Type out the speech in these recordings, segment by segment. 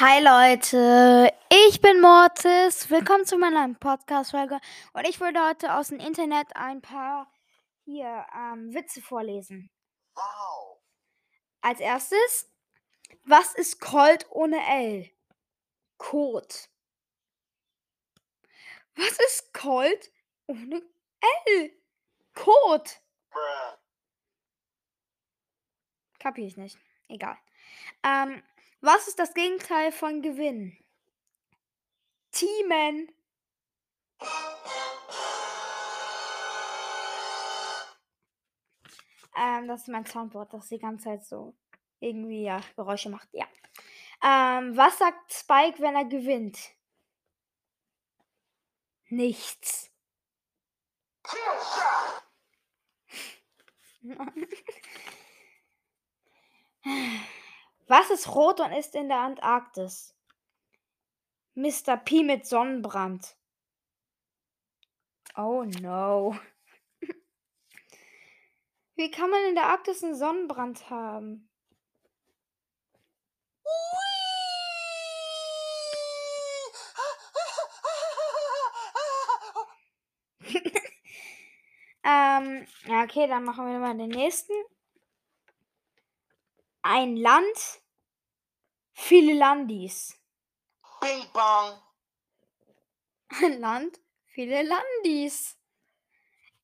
Hi Leute, ich bin Mortis. Willkommen zu meiner Podcast-Folge. Und ich würde heute aus dem Internet ein paar hier ähm, Witze vorlesen. Wow. Als erstes, was ist Colt ohne L? Kot. Was ist Colt ohne L? Kot. Bruh. Kapier ich nicht. Egal. Ähm, was ist das Gegenteil von Gewinn? Teamen. Ähm, das ist mein Soundboard, das die ganze Zeit so irgendwie ja, Geräusche macht. Ja. Ähm, was sagt Spike, wenn er gewinnt? Nichts. Was ist rot und ist in der Antarktis? Mr. P mit Sonnenbrand. Oh no. Wie kann man in der Arktis einen Sonnenbrand haben? ähm, ja, okay, dann machen wir mal den nächsten. Ein Land, viele Landis. Bing bong. Ein Land, viele Landis.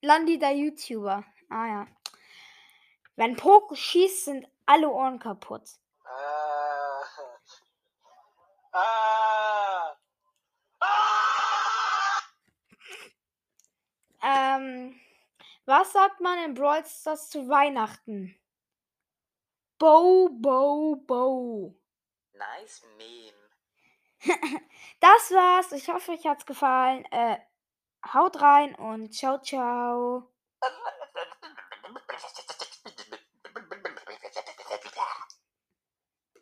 Landi der YouTuber. Ah ja. Wenn Poco schießt, sind alle Ohren kaputt. Ah. Ah. Ah. Ähm, was sagt man in Brawl Stars zu Weihnachten? Bo, bo, bo. Nice meme. Das war's. Ich hoffe, euch hat's gefallen. Äh, haut rein und ciao, ciao.